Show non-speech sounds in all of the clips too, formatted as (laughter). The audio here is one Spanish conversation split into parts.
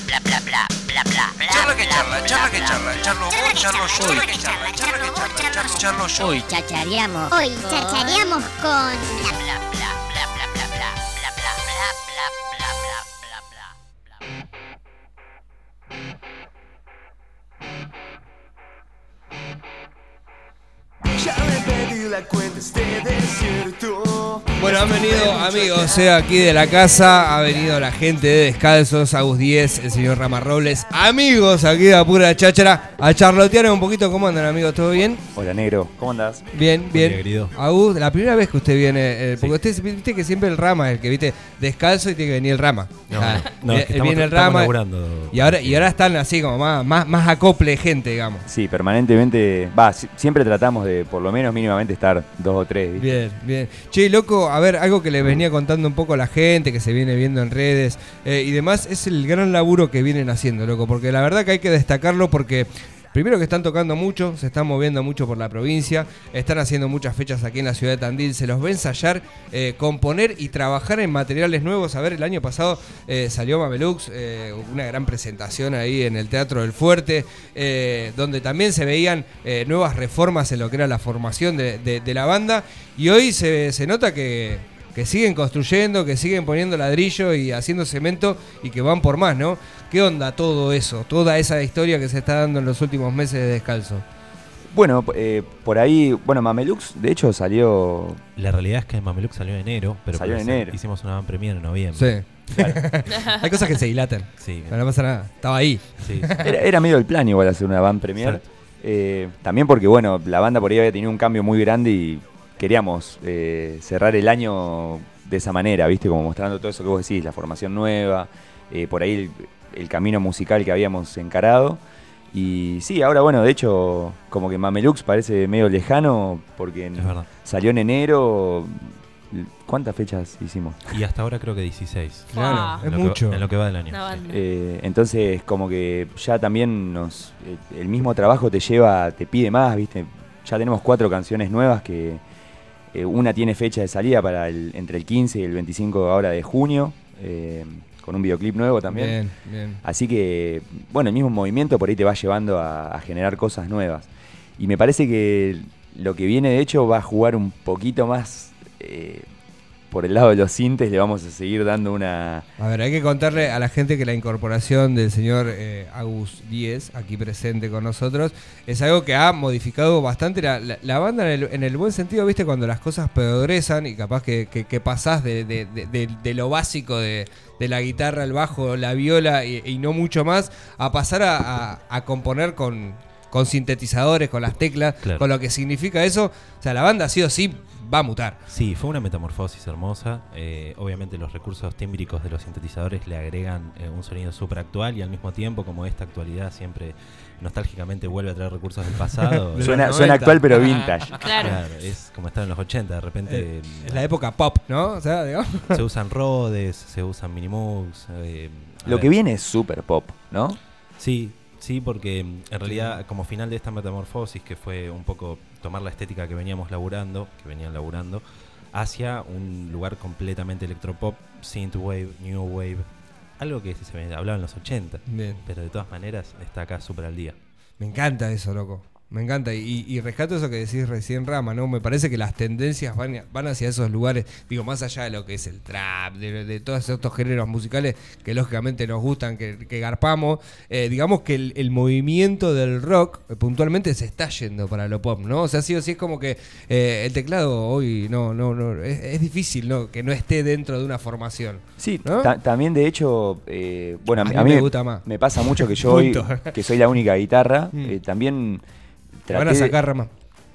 bla bla bla bla bla bla bla. Charla que charla, charla que charla, charlo vos, charlo yo. Charla que charla, charla que charla, charlo, yo. Hoy chachareamos. Hoy chachareamos con Bla bla bla bla bla bla bla bla bla bla bla bla bla bla bla. Ya le pedí la cuenta este desierto. Bueno, han venido amigos eh, aquí de la casa, ha venido la gente de Descalzos, Agus 10, el señor Rama Robles, amigos aquí de Apura Cháchara, a charlotear un poquito, ¿cómo andan amigos? ¿Todo bien? Hola negro, ¿cómo andás? Bien, bien. día, querido. Agus, la primera vez que usted viene, eh, porque usted viste que siempre el Rama es el que viste descalzo y tiene que venir el Rama. No, Ah, no, es que viene estamos- el estamos Rama y ahora, y ahora están así como más, más, más acople de gente, digamos. Sí, permanentemente, va, si- siempre tratamos de por lo menos mínimamente estar dos o tres. ¿viste? Bien, bien. Che, loco, a ver, algo que le venía contando un poco a la gente, que se viene viendo en redes eh, y demás, es el gran laburo que vienen haciendo, loco, porque la verdad que hay que destacarlo porque... Primero que están tocando mucho, se están moviendo mucho por la provincia, están haciendo muchas fechas aquí en la ciudad de Tandil, se los ve ensayar, eh, componer y trabajar en materiales nuevos. A ver, el año pasado eh, salió Mamelux, eh, una gran presentación ahí en el Teatro del Fuerte, donde también se veían nuevas reformas en lo que era la formación de, de- de la banda. Y hoy se, se nota que, que siguen construyendo, que siguen poniendo ladrillo y haciendo cemento y que van por más, ¿no? ¿Qué onda todo eso? Toda esa historia que se está dando en los últimos meses de descalzo. Bueno, eh, por ahí, bueno, Mamelux de hecho salió, La realidad es que Mameluk salió en enero, pero Salió en enero. hicimos una van premier en noviembre. Sí. (laughs) Hay cosas que se dilatan. Sí, No, no pasa nada. Estaba ahí. sí. era, era medio el plan igual hacer una band premier. Eh, también porque, bueno, la banda por ahí había tenido un cambio muy grande y queríamos eh, cerrar el año de esa manera, ¿viste? Como mostrando todo eso que vos decís, la formación nueva, eh, por ahí el, el camino musical que habíamos encarado. Y sí, ahora bueno, de hecho, como que Mamelux parece medio lejano porque en- salió en enero. ¿Cuántas fechas hicimos? Y hasta ahora creo que 16. Claro, Ah. es mucho. en lo que va del año. Eh, entonces, como que ya también nos. eh, el mismo trabajo te lleva, te pide más, ¿viste? Ya tenemos cuatro canciones nuevas que. Eh, una tiene fecha de salida para el, entre el 15 y el 25 ahora de junio, eh, con un videoclip nuevo también. Bien, bien. Así que, bueno, el mismo movimiento por ahí te va llevando a, a generar cosas nuevas. Y me parece que lo que viene, de hecho, va a jugar un poquito más eh, por el lado de los sintes. Le vamos a seguir dando una. A ver, hay que contarle a la gente que la incorporación del señor eh, Agus Díez, aquí presente con nosotros, es algo que ha modificado bastante la, la- la banda en el, en el buen sentido, ¿viste? Cuando las cosas progresan y capaz que, que, que pasás de, de- de- de- de lo básico de, de la guitarra, el bajo, la viola y, y no mucho más, a pasar a, a- a componer con, con sintetizadores, con las teclas, Claro. con lo que significa eso. O sea, la banda sí o sí va a mutar. Sí, fue una metamorfosis hermosa. Eh, obviamente los recursos tímbricos de los sintetizadores le agregan eh, un sonido súper actual y al mismo tiempo, como esta actualidad siempre nostálgicamente vuelve a traer recursos del pasado. (laughs) De Suena, 90. suena actual, pero vintage. Claro. Claro, es como estar en los 80, de repente Eh, Es la época pop, ¿no? O sea, digamos. (laughs) se usan Rhodes, se usan Minimoog. eh, a Lo ver. que viene es super pop, ¿no? Sí, sí, porque mm, en realidad como final de esta metamorfosis, que fue un poco tomar la estética que veníamos laburando, que venían laburando, hacia un lugar completamente electropop, synthwave, new wave, algo que se me hablaba en los 80, Bien. pero de todas maneras está acá súper al día. Me encanta eso, loco. Me encanta. Y, y rescato eso que decís recién, Rama, ¿no? Me parece que las tendencias van, van hacia esos lugares, digo, más allá de lo que es el trap, de, de todos estos géneros musicales que lógicamente nos gustan, que, que garpamos. eh, digamos que el, el movimiento del rock eh, puntualmente se está yendo para lo pop, ¿no? O sea, sí o sí es como que eh, el teclado hoy no, no, no. Es, es difícil, ¿no? Que no esté dentro de una formación. Sí, ¿No? ta- también de hecho, eh, bueno, a, mí, mí a mí me gusta más. me pasa mucho que yo (laughs) hoy, que soy la única guitarra, Mm. también Te van a traté de- sacar, Rama.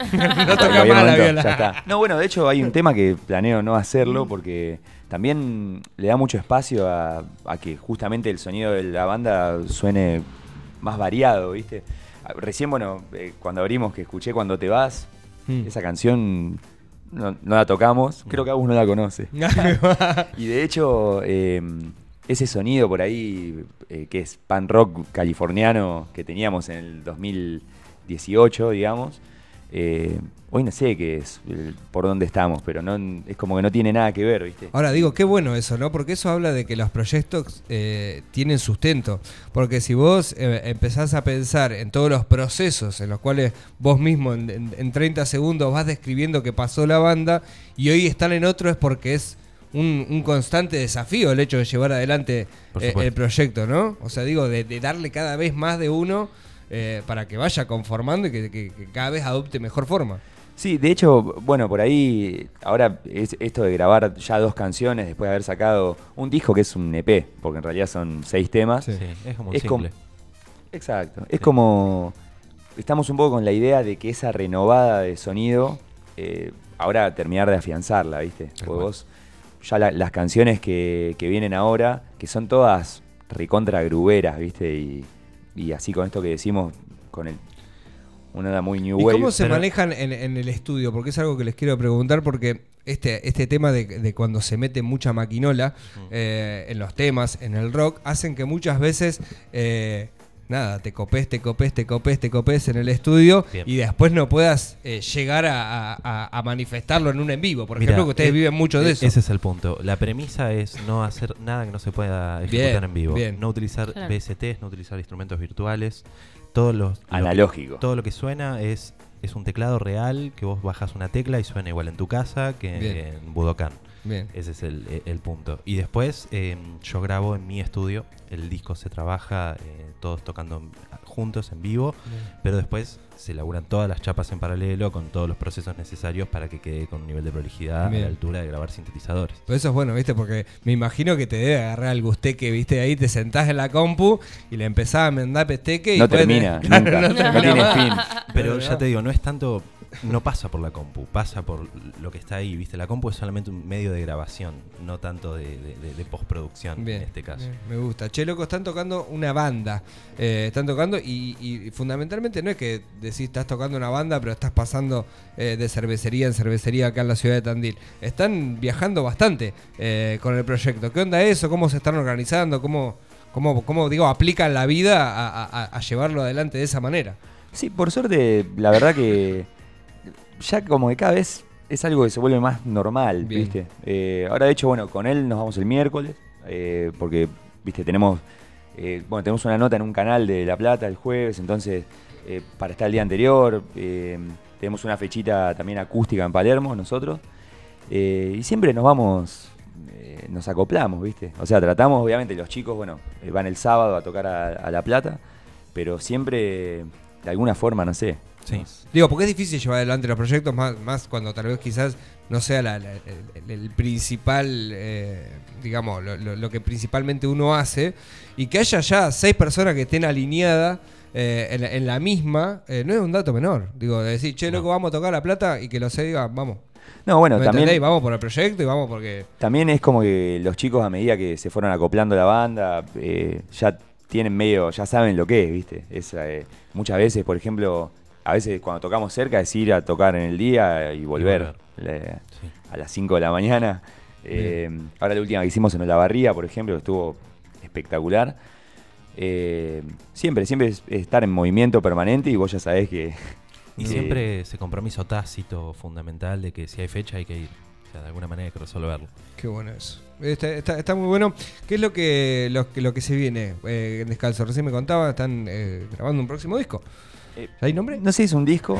(laughs) no Bueno, toca más la viola. ya está. No, bueno, de hecho hay un tema que planeo no hacerlo porque también le da mucho espacio a, a que justamente el sonido de la banda suene más variado, ¿viste? Ah, Recién, bueno, eh, cuando abrimos que escuché Cuando te vas, Mm. esa canción no, no la tocamos, creo que Agus no la conoce. (laughs) Y de hecho, eh, ese sonido por ahí, eh, que es pan rock californiano que teníamos en el 2018, digamos, Eh, hoy no sé qué es, el- por dónde estamos, pero no es como que no tiene nada que ver, ¿viste? Ahora digo, qué bueno eso, ¿no? Porque eso habla de que los proyectos eh, tienen sustento. Porque si vos eh, empezás a pensar en todos los procesos en los cuales vos mismo en, en- en 30 segundos vas describiendo que pasó la banda y hoy están en otro es porque es un, un constante desafío el hecho de llevar adelante eh, el proyecto, ¿no? O sea, digo, de, de darle cada vez más de uno eh, para que vaya conformando y que, que- que cada vez adopte mejor forma. Sí, de hecho, bueno, por ahí, ahora es esto de grabar ya dos canciones después de haber sacado un disco que es un EP, porque en realidad son seis temas. Sí. Es como un Es como- simple. Exacto. Es como. Estamos un poco con la idea de que esa renovada de sonido, eh, ahora terminar de afianzarla, ¿viste? Porque vos, ya la- las canciones que, que vienen ahora, que son todas recontra gruberas, ¿viste? Y, y así con esto que decimos, con el. Una onda muy new ¿Y wave. cómo se pero- manejan en, en el estudio? Porque es algo que les quiero preguntar, porque este, este tema de, de cuando se mete mucha maquinola eh, en los temas, en el rock, hacen que muchas veces, eh, nada, te copes, te copes, te copes, te copes en el estudio Bien. y después no puedas eh, llegar a, a- a manifestarlo en un en vivo. Por ejemplo, que ustedes eh, viven mucho de eh, eso. Ese es el punto. La premisa es no hacer nada que no se pueda ejecutar Bien, en vivo. bien. No utilizar Claro. VSTs, no utilizar instrumentos virtuales. Todos los, lo que- Analógico. todo lo que suena es, es un teclado real que vos bajas una tecla y suena igual en tu casa que Bien. en Budokan. Bien. Ese es el, el punto. Y después eh, yo grabo en mi estudio. El disco se trabaja eh, todos tocando juntos en vivo. Pero después se laburan todas las chapas en paralelo con todos los procesos necesarios para que quede con un nivel de prolijidad a Bien. la altura de grabar sintetizadores. Pero eso es bueno, ¿viste? Porque me imagino que te debe agarrar al gusteque, ¿viste? Ahí te sentás en la compu y le empezás a mandar pesteque y No te- termina, (laughs) Claro, nunca. no No termina tiene más. fin. Pero No, ya no. te digo, no es tanto, no pasa por la compu, pasa por lo que está ahí, ¿viste? La compu es solamente un medio de grabación, no tanto de, de- de- de postproducción Bien, en este caso. bien, me gusta. Che, loco, están tocando una banda. Eh, están tocando y, y fundamentalmente no es que decís estás tocando una banda, pero estás pasando eh, de cervecería en cervecería acá en la ciudad de Tandil. Están viajando bastante eh, con el proyecto. ¿Qué onda eso? ¿Cómo se están organizando? ¿Cómo, cómo, cómo digo, aplican la vida a, a- a llevarlo adelante de esa manera? Sí, por suerte, la verdad que ya como que cada vez es algo que se vuelve más normal, Bien. ¿viste? Eh, ahora, de hecho, bueno, con él nos vamos el miércoles, eh, porque, ¿viste? Tenemos, eh, bueno, tenemos una nota en un canal de La Plata el jueves, entonces, para estar el día anterior, tenemos una fechita también acústica en Palermo, nosotros, y siempre nos vamos, nos acoplamos, ¿viste? O sea, tratamos, obviamente, los chicos, bueno, van el sábado a tocar a, a La Plata, pero siempre, de alguna forma, no sé. Sí. Digo, porque es difícil llevar adelante los proyectos, más, más cuando tal vez quizás no sea la- la- el, el principal, eh, digamos, lo, lo- lo que principalmente uno hace, y que haya ya seis personas que estén alineadas eh, en, la- en la misma, eh, no es un dato menor. Digo, de decir, che, No. loco, vamos a tocar la plata y que los seis digan, vamos. No, bueno, ¿Me también, entendéis? Vamos por el proyecto y vamos porque... también es como que los chicos a medida que se fueron acoplando la banda, ya tienen medio, ya saben lo que es, ¿viste? Es, muchas veces, por ejemplo, a veces cuando tocamos cerca es ir a tocar en el día y volver, le- Sí. a las 5 de la mañana. Eh, ahora la última que hicimos en Olavarría, por ejemplo, estuvo espectacular. Eh, siempre, siempre es estar en movimiento permanente y vos ya sabés que... (laughs) Y que- siempre (laughs) ese compromiso tácito fundamental de que si hay fecha hay que ir. O sea, de alguna manera hay que resolverlo. Qué bueno eso. Está, está- está muy bueno. ¿Qué es lo que, lo, que- lo que se viene eh, en Descalzo? Recién me contaba, están eh, grabando un próximo disco. Eh, ¿Hay nombre? No sé, es un disco.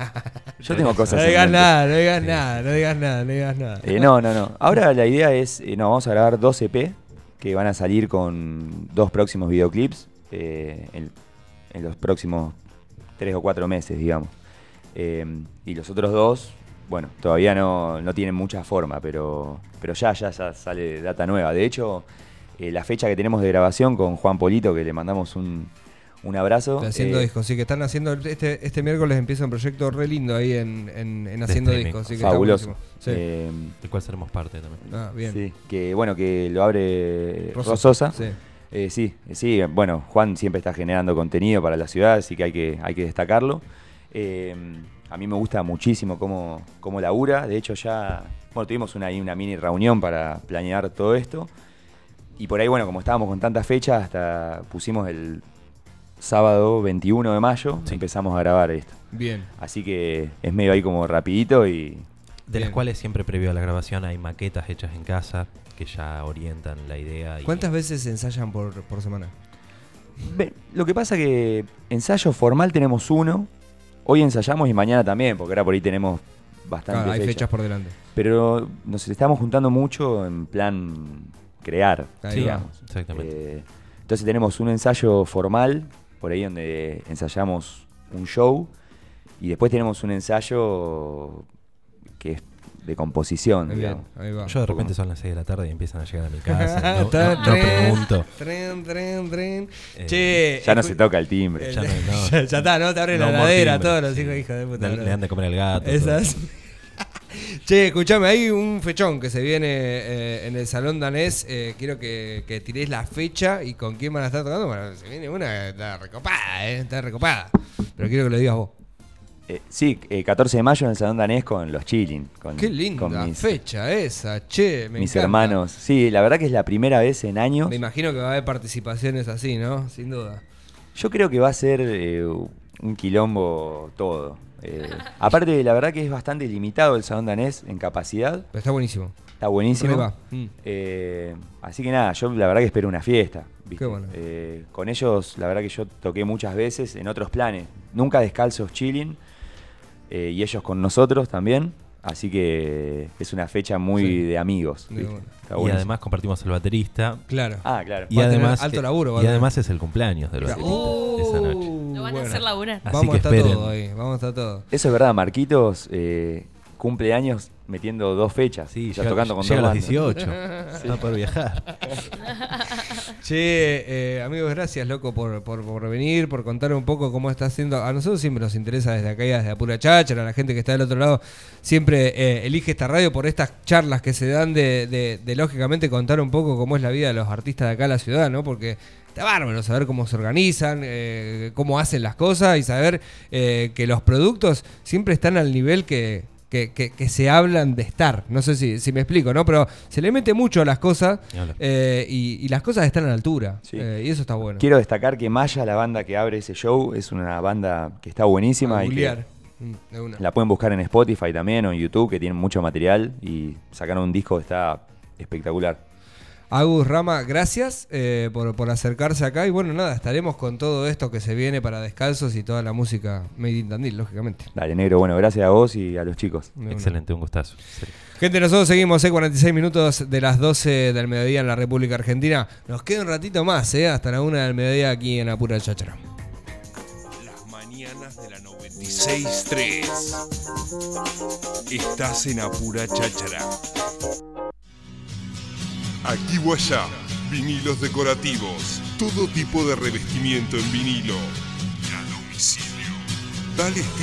(laughs) Yo tengo cosas No digas nada, no digas nada, no digas nada, no digas nada. Eh, no, no, no. Ahora la idea es, eh, no, vamos a grabar dos EP que van a salir con dos próximos videoclips eh, en, en los próximos tres o cuatro meses, digamos. Y los otros dos, bueno, todavía no, no tienen mucha forma, pero, pero ya, ya, ya sale data nueva. De hecho, la fecha que tenemos de grabación con Juan Polito, que le mandamos un, un abrazo. Está haciendo eh, discos, sí, que están haciendo. Este, este miércoles empieza un proyecto re lindo ahí en, en, en haciendo streaming. discos. Sí, que está fabuloso. buenísimo. Sí. Eh, Del cual seremos parte también. ah, bien. Sí, que bueno, que lo abre Rososa, Rososa. sí. Eh, sí, sí, bueno, Juan siempre está generando contenido para la ciudad, así que hay que, hay que destacarlo. Eh, a mí me gusta muchísimo cómo, cómo labura, de hecho ya, bueno, tuvimos una, ahí una mini reunión para planear todo esto. Y por ahí, bueno, como estábamos con tantas fechas, hasta pusimos el, sábado 21 de mayo, Sí. empezamos a grabar esto. Bien. Así que es medio ahí como rapidito y De las cuales siempre previo a la grabación hay maquetas hechas en casa que ya orientan la idea. y- ¿Cuántas veces ensayan por, por semana? Lo que pasa que ensayo formal tenemos uno. Hoy ensayamos y mañana también, porque ahora por ahí tenemos bastante Claro, hay fecha. fechas por delante. Pero nos estamos juntando mucho en plan crear, Ahí va. digamos. exactamente. Eh, entonces tenemos un ensayo formal, por ahí donde ensayamos un show, y después tenemos un ensayo que es de composición, bien, digamos. ahí va. Yo de repente son las 6 de la tarde y empiezan a llegar a mi (laughs) casa. no, no- no pregunto. Tren, tren, tren. Eh, che, Ya no se toca el timbre. Ya no- no. ya, (laughs) ya está, ¿no? Te abren No la heladera, todos los sí. hijos, hijos de puta. Le, le dan de comer al gato. todo. Esas. (laughs) che, escuchame, hay un fechón que se viene eh, en el Salón Danés. eh, quiero que, que tirés la fecha y con quién van a estar tocando. Bueno, se viene una, está recopada, ¿eh? Está recopada. Pero quiero que lo digas vos. Eh, sí, eh, 14 de mayo en el Salón Danés con los Chilling. Con, Qué linda con mis, fecha esa, che. Me mis encanta. hermanos. Sí, la verdad que es la primera vez en años. Me imagino que va a haber participaciones así, ¿no? Sin duda. Yo creo que va a ser eh, un quilombo todo. Eh, aparte, la verdad que es bastante limitado el Salón Danés en capacidad. Pero está buenísimo. Está buenísimo. Mm. Eh, así que nada, yo la verdad que espero una fiesta. ¿viste? Qué bueno. Eh, con ellos, la verdad que yo toqué muchas veces en otros planes. Nunca descalzos chilling. eh, y ellos con nosotros también. Así que es una fecha muy Sí. de amigos. Y buenísimo. además compartimos el baterista. Claro. Ah, claro. Y además, alto laburo, y además es el cumpleaños del baterista Uh, esa noche. Van a hacer laburar. Así Vamos que a estar esperen. todo ahí. Vamos a estar todo. Eso es verdad, Marquitos eh, cumple años metiendo dos fechas. Sí, ya llega, tocando con llega dos a los bandas. 18. Va a poder viajar. (laughs) Che, eh, amigos, gracias, loco, por, por, por venir, por contar un poco cómo está haciendo. A nosotros siempre nos interesa desde acá y desde la pura cháchara, la gente que está del otro lado siempre eh, elige esta radio por estas charlas que se dan de, de- de, lógicamente, contar un poco cómo es la vida de los artistas de acá en la ciudad, ¿no? Porque está bárbaro saber cómo se organizan, eh, cómo hacen las cosas y saber eh, que los productos siempre están al nivel que, que, que- que se hablan de estar. No sé si, si me explico, ¿no? Pero se le mete mucho a las cosas eh, y, y las cosas están a la altura. Sí. Eh, y eso está bueno. Quiero destacar que Maya, la banda que abre ese show, es una banda que está buenísima y que. Mm, la pueden buscar en Spotify también o en YouTube, que tienen mucho material y sacaron un disco que está espectacular. Agus Rama, gracias eh, por, por acercarse acá. Y bueno, nada, estaremos con todo esto que se viene para descalzos y toda la música Made in Tandil, lógicamente. Dale, negro, bueno, gracias a vos y a los chicos. De una. Excelente, un gustazo. Sí. Gente, nosotros seguimos, eh, 46 minutos de las 12 del mediodía en la República Argentina. Nos queda un ratito más, eh, hasta la una del mediodía aquí en la pura cháchara. Las mañanas de la 96.3. Estás en Apura Cháchara. Aquí o allá, vinilos decorativos. Todo tipo de revestimiento en vinilo. A domicilio. Dale estilo